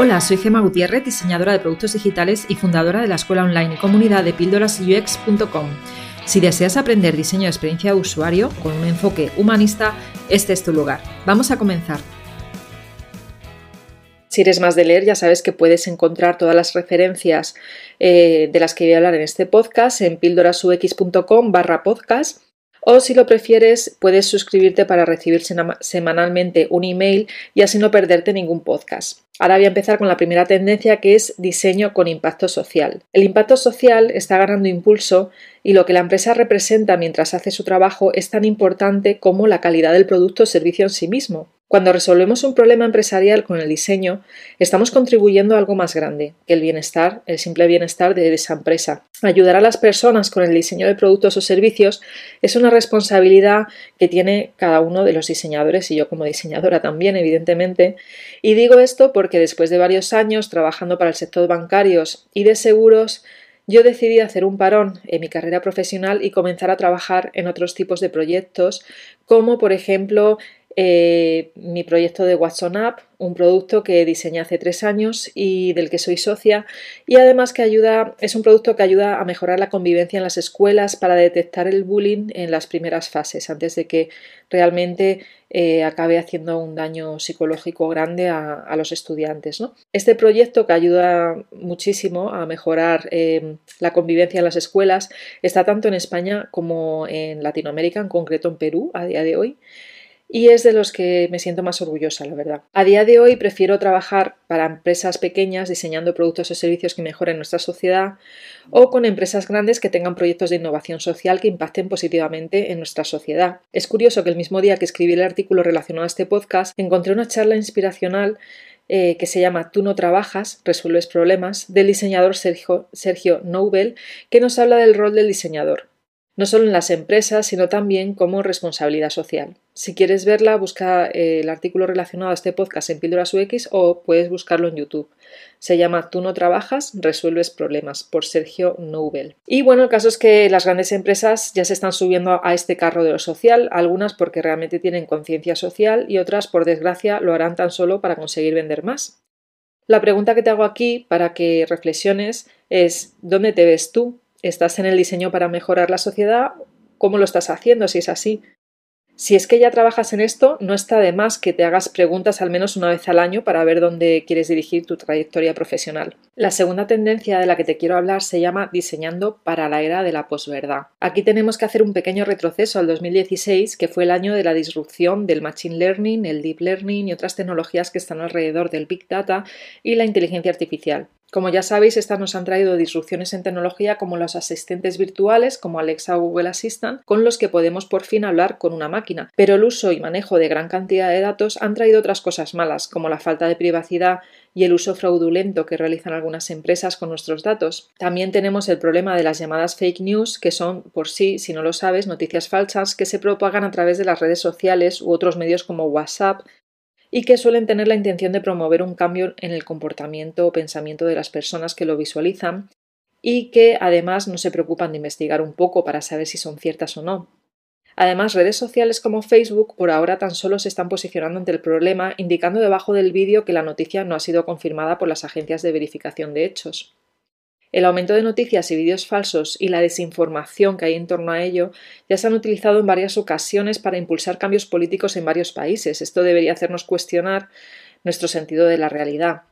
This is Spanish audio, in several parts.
Hola, soy Gema Gutiérrez, diseñadora de productos digitales y fundadora de la escuela online y comunidad de píldorasux.com. Si deseas aprender diseño de experiencia de usuario con un enfoque humanista, este es tu lugar. Vamos a comenzar. Si eres más de leer, ya sabes que puedes encontrar todas las referencias eh, de las que voy a hablar en este podcast en píldorasux.com barra podcast o si lo prefieres, puedes suscribirte para recibir semanalmente un email y así no perderte ningún podcast. Ahora voy a empezar con la primera tendencia que es diseño con impacto social. El impacto social está ganando impulso y lo que la empresa representa mientras hace su trabajo es tan importante como la calidad del producto o servicio en sí mismo. Cuando resolvemos un problema empresarial con el diseño, estamos contribuyendo a algo más grande, que el bienestar, el simple bienestar de esa empresa. Ayudar a las personas con el diseño de productos o servicios es una responsabilidad que tiene cada uno de los diseñadores y yo como diseñadora también, evidentemente. Y digo esto porque después de varios años trabajando para el sector bancarios y de seguros, yo decidí hacer un parón en mi carrera profesional y comenzar a trabajar en otros tipos de proyectos, como por ejemplo eh, mi proyecto de Watson App, un producto que diseñé hace tres años y del que soy socia, y además que ayuda, es un producto que ayuda a mejorar la convivencia en las escuelas para detectar el bullying en las primeras fases, antes de que realmente eh, acabe haciendo un daño psicológico grande a, los estudiantes. Este proyecto que ayuda muchísimo a mejorar eh, la convivencia en las escuelas está tanto en España como en Latinoamérica, en concreto en Perú a día de hoy y es de los que me siento más orgullosa, la verdad. A día de hoy prefiero trabajar para empresas pequeñas diseñando productos o servicios que mejoren nuestra sociedad o con empresas grandes que tengan proyectos de innovación social que impacten positivamente en nuestra sociedad. Es curioso que el mismo día que escribí el artículo relacionado a este podcast encontré una charla inspiracional eh, que se llama Tú no trabajas, resuelves problemas, del diseñador Sergio, Sergio Nobel, que nos habla del rol del diseñador no solo en las empresas, sino también como responsabilidad social. Si quieres verla, busca eh, el artículo relacionado a este podcast en Píldoras UX o puedes buscarlo en YouTube. Se llama Tú no trabajas, resuelves problemas por Sergio Nobel. Y bueno, el caso es que las grandes empresas ya se están subiendo a este carro de lo social, algunas porque realmente tienen conciencia social y otras, por desgracia, lo harán tan solo para conseguir vender más. La pregunta que te hago aquí para que reflexiones es ¿dónde te ves tú? ¿Estás en el diseño para mejorar la sociedad? ¿Cómo lo estás haciendo si es así? Si es que ya trabajas en esto, no está de más que te hagas preguntas al menos una vez al año para ver dónde quieres dirigir tu trayectoria profesional. La segunda tendencia de la que te quiero hablar se llama diseñando para la era de la posverdad. Aquí tenemos que hacer un pequeño retroceso al 2016, que fue el año de la disrupción del machine learning, el deep learning y otras tecnologías que están alrededor del big data y la inteligencia artificial. Como ya sabéis, estas nos han traído disrupciones en tecnología como los asistentes virtuales, como Alexa o Google Assistant, con los que podemos por fin hablar con una máquina. Pero el uso y manejo de gran cantidad de datos han traído otras cosas malas, como la falta de privacidad y el uso fraudulento que realizan algunas empresas con nuestros datos. También tenemos el problema de las llamadas fake news, que son por sí, si no lo sabes, noticias falsas que se propagan a través de las redes sociales u otros medios como WhatsApp, y que suelen tener la intención de promover un cambio en el comportamiento o pensamiento de las personas que lo visualizan y que además no se preocupan de investigar un poco para saber si son ciertas o no. Además, redes sociales como Facebook por ahora tan solo se están posicionando ante el problema, indicando debajo del vídeo que la noticia no ha sido confirmada por las agencias de verificación de hechos. El aumento de noticias y vídeos falsos y la desinformación que hay en torno a ello ya se han utilizado en varias ocasiones para impulsar cambios políticos en varios países. Esto debería hacernos cuestionar nuestro sentido de la realidad.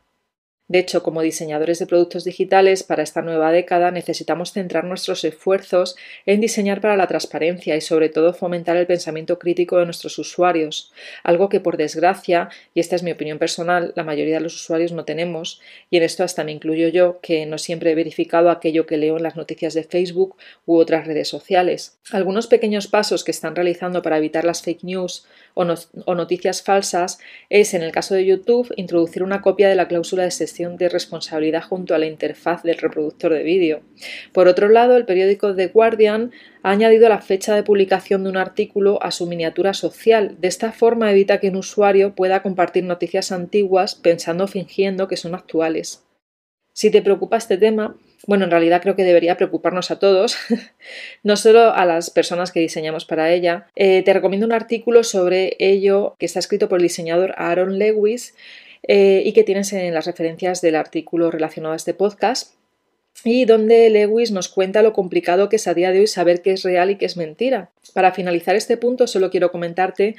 De hecho, como diseñadores de productos digitales para esta nueva década necesitamos centrar nuestros esfuerzos en diseñar para la transparencia y sobre todo fomentar el pensamiento crítico de nuestros usuarios, algo que por desgracia, y esta es mi opinión personal, la mayoría de los usuarios no tenemos, y en esto hasta me incluyo yo, que no siempre he verificado aquello que leo en las noticias de Facebook u otras redes sociales. Algunos pequeños pasos que están realizando para evitar las fake news o, noticias falsas es, en el caso de YouTube, introducir una copia de la cláusula de de responsabilidad junto a la interfaz del reproductor de vídeo. Por otro lado, el periódico The Guardian ha añadido la fecha de publicación de un artículo a su miniatura social. De esta forma evita que un usuario pueda compartir noticias antiguas pensando o fingiendo que son actuales. Si te preocupa este tema, bueno, en realidad creo que debería preocuparnos a todos, no solo a las personas que diseñamos para ella. Eh, te recomiendo un artículo sobre ello que está escrito por el diseñador Aaron Lewis eh, y que tienes en las referencias del artículo relacionado a este podcast y donde Lewis nos cuenta lo complicado que es a día de hoy saber qué es real y qué es mentira. Para finalizar este punto, solo quiero comentarte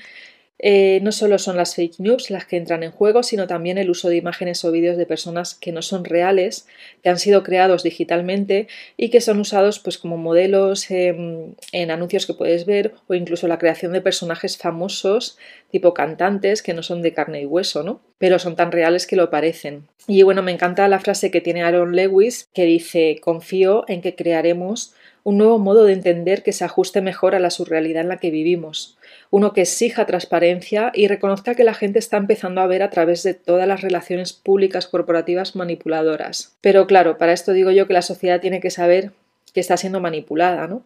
eh, no solo son las fake news las que entran en juego, sino también el uso de imágenes o vídeos de personas que no son reales, que han sido creados digitalmente y que son usados pues, como modelos en anuncios que puedes ver o incluso la creación de personajes famosos tipo cantantes que no son de carne y hueso, ¿no? Pero son tan reales que lo parecen. Y bueno, me encanta la frase que tiene Aaron Lewis que dice confío en que crearemos un nuevo modo de entender que se ajuste mejor a la surrealidad en la que vivimos, uno que exija transparencia y reconozca que la gente está empezando a ver a través de todas las relaciones públicas corporativas manipuladoras. Pero claro, para esto digo yo que la sociedad tiene que saber que está siendo manipulada, ¿no?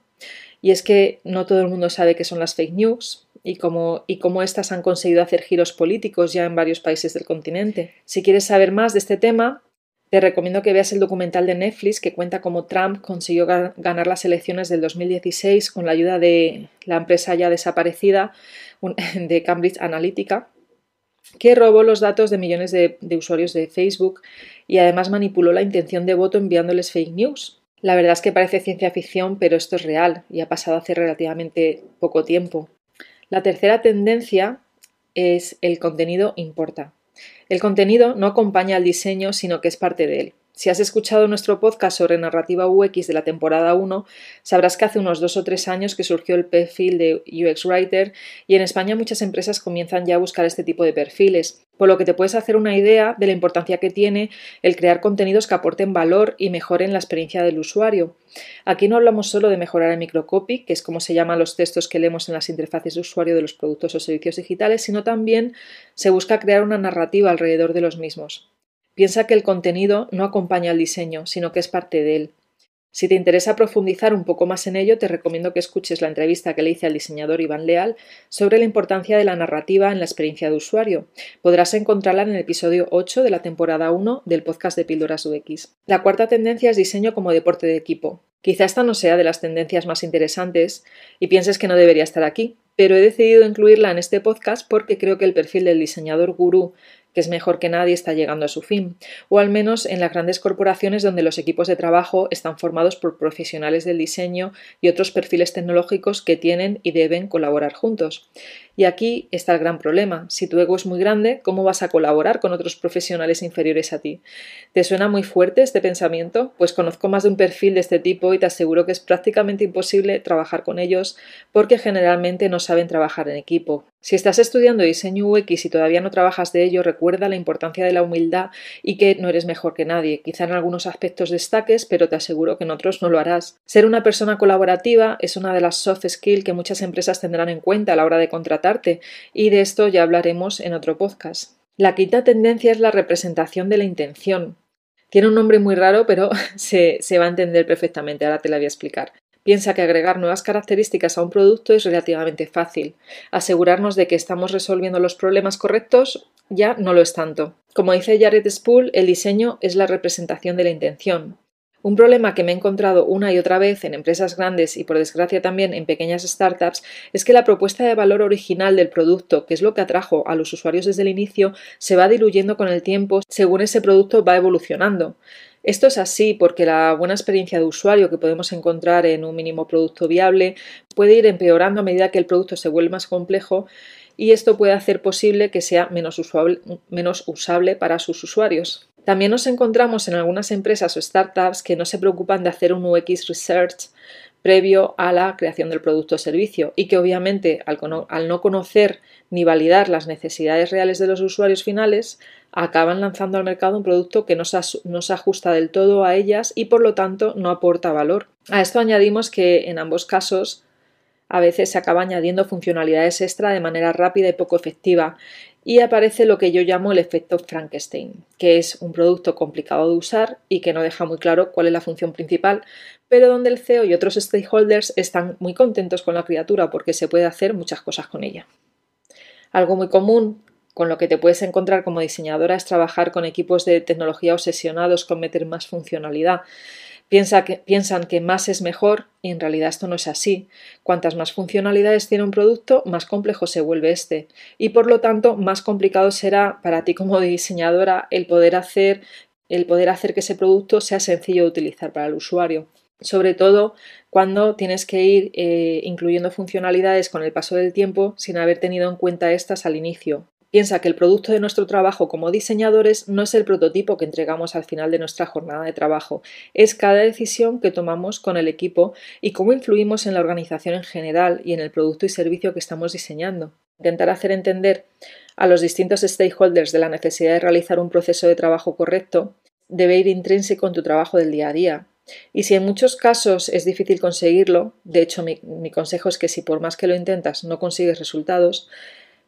Y es que no todo el mundo sabe qué son las fake news y cómo, y cómo éstas han conseguido hacer giros políticos ya en varios países del continente. Si quieres saber más de este tema, te recomiendo que veas el documental de Netflix que cuenta cómo Trump consiguió ganar las elecciones del 2016 con la ayuda de la empresa ya desaparecida de Cambridge Analytica, que robó los datos de millones de, de usuarios de Facebook y además manipuló la intención de voto enviándoles fake news. La verdad es que parece ciencia ficción, pero esto es real y ha pasado hace relativamente poco tiempo. La tercera tendencia es el contenido importa. El contenido no acompaña al diseño, sino que es parte de él. Si has escuchado nuestro podcast sobre narrativa UX de la temporada 1, sabrás que hace unos dos o tres años que surgió el perfil de UX Writer y en España muchas empresas comienzan ya a buscar este tipo de perfiles, por lo que te puedes hacer una idea de la importancia que tiene el crear contenidos que aporten valor y mejoren la experiencia del usuario. Aquí no hablamos solo de mejorar el microcopy, que es como se llaman los textos que leemos en las interfaces de usuario de los productos o servicios digitales, sino también se busca crear una narrativa alrededor de los mismos. Piensa que el contenido no acompaña al diseño, sino que es parte de él. Si te interesa profundizar un poco más en ello, te recomiendo que escuches la entrevista que le hice al diseñador Iván Leal sobre la importancia de la narrativa en la experiencia de usuario. Podrás encontrarla en el episodio 8 de la temporada 1 del podcast de Píldoras UX. La cuarta tendencia es diseño como deporte de equipo. Quizá esta no sea de las tendencias más interesantes y pienses que no debería estar aquí, pero he decidido incluirla en este podcast porque creo que el perfil del diseñador gurú que es mejor que nadie, está llegando a su fin, o al menos en las grandes corporaciones donde los equipos de trabajo están formados por profesionales del diseño y otros perfiles tecnológicos que tienen y deben colaborar juntos. Y aquí está el gran problema. Si tu ego es muy grande, ¿cómo vas a colaborar con otros profesionales inferiores a ti? ¿Te suena muy fuerte este pensamiento? Pues conozco más de un perfil de este tipo y te aseguro que es prácticamente imposible trabajar con ellos porque generalmente no saben trabajar en equipo. Si estás estudiando diseño UX y todavía no trabajas de ello, recuerda la importancia de la humildad y que no eres mejor que nadie. Quizá en algunos aspectos destaques, pero te aseguro que en otros no lo harás. Ser una persona colaborativa es una de las soft skills que muchas empresas tendrán en cuenta a la hora de y de esto ya hablaremos en otro podcast. La quinta tendencia es la representación de la intención. Tiene un nombre muy raro, pero se, se va a entender perfectamente. Ahora te la voy a explicar. Piensa que agregar nuevas características a un producto es relativamente fácil. Asegurarnos de que estamos resolviendo los problemas correctos ya no lo es tanto. Como dice Jared Spool, el diseño es la representación de la intención. Un problema que me he encontrado una y otra vez en empresas grandes y por desgracia también en pequeñas startups es que la propuesta de valor original del producto, que es lo que atrajo a los usuarios desde el inicio, se va diluyendo con el tiempo según ese producto va evolucionando. Esto es así porque la buena experiencia de usuario que podemos encontrar en un mínimo producto viable puede ir empeorando a medida que el producto se vuelve más complejo y esto puede hacer posible que sea menos, usable para sus usuarios. También nos encontramos en algunas empresas o startups que no se preocupan de hacer un UX research previo a la creación del producto o servicio y que obviamente al, no conocer ni validar las necesidades reales de los usuarios finales acaban lanzando al mercado un producto que no se, ajusta del todo a ellas y por lo tanto no aporta valor. A esto añadimos que en ambos casos a veces se acaba añadiendo funcionalidades extra de manera rápida y poco efectiva y aparece lo que yo llamo el efecto Frankenstein, que es un producto complicado de usar y que no deja muy claro cuál es la función principal, pero donde el CEO y otros stakeholders están muy contentos con la criatura porque se puede hacer muchas cosas con ella. Algo muy común con lo que te puedes encontrar como diseñadora es trabajar con equipos de tecnología obsesionados con meter más funcionalidad, piensan que más es mejor y en realidad esto no es así. Cuantas más funcionalidades tiene un producto, más complejo se vuelve este y por lo tanto más complicado será para ti como diseñadora el poder hacer, el poder hacer que ese producto sea sencillo de utilizar para el usuario. Sobre todo cuando tienes que ir eh, incluyendo funcionalidades con el paso del tiempo sin haber tenido en cuenta estas al inicio. Piensa que el producto de nuestro trabajo como diseñadores no es el prototipo que entregamos al final de nuestra jornada de trabajo, es cada decisión que tomamos con el equipo y cómo influimos en la organización en general y en el producto y servicio que estamos diseñando. Intentar hacer entender a los distintos stakeholders de la necesidad de realizar un proceso de trabajo correcto debe ir intrínseco en tu trabajo del día a día. Y si en muchos casos es difícil conseguirlo, de hecho mi, mi consejo es que si por más que lo intentas no consigues resultados,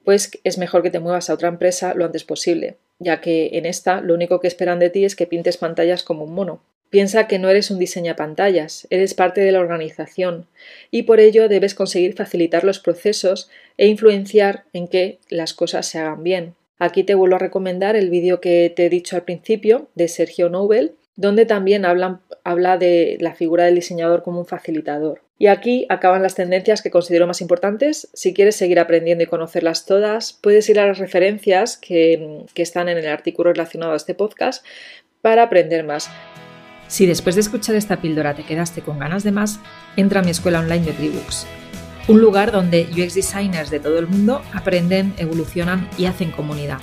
pues es mejor que te muevas a otra empresa lo antes posible, ya que en esta lo único que esperan de ti es que pintes pantallas como un mono. Piensa que no eres un diseña pantallas, eres parte de la organización y por ello debes conseguir facilitar los procesos e influenciar en que las cosas se hagan bien. Aquí te vuelvo a recomendar el vídeo que te he dicho al principio de Sergio Nobel, donde también habla de la figura del diseñador como un facilitador. Y aquí acaban las tendencias que considero más importantes. Si quieres seguir aprendiendo y conocerlas todas, puedes ir a las referencias que, que están en el artículo relacionado a este podcast para aprender más. Si después de escuchar esta píldora te quedaste con ganas de más, entra a mi escuela online de Tribooks, un lugar donde UX designers de todo el mundo aprenden, evolucionan y hacen comunidad.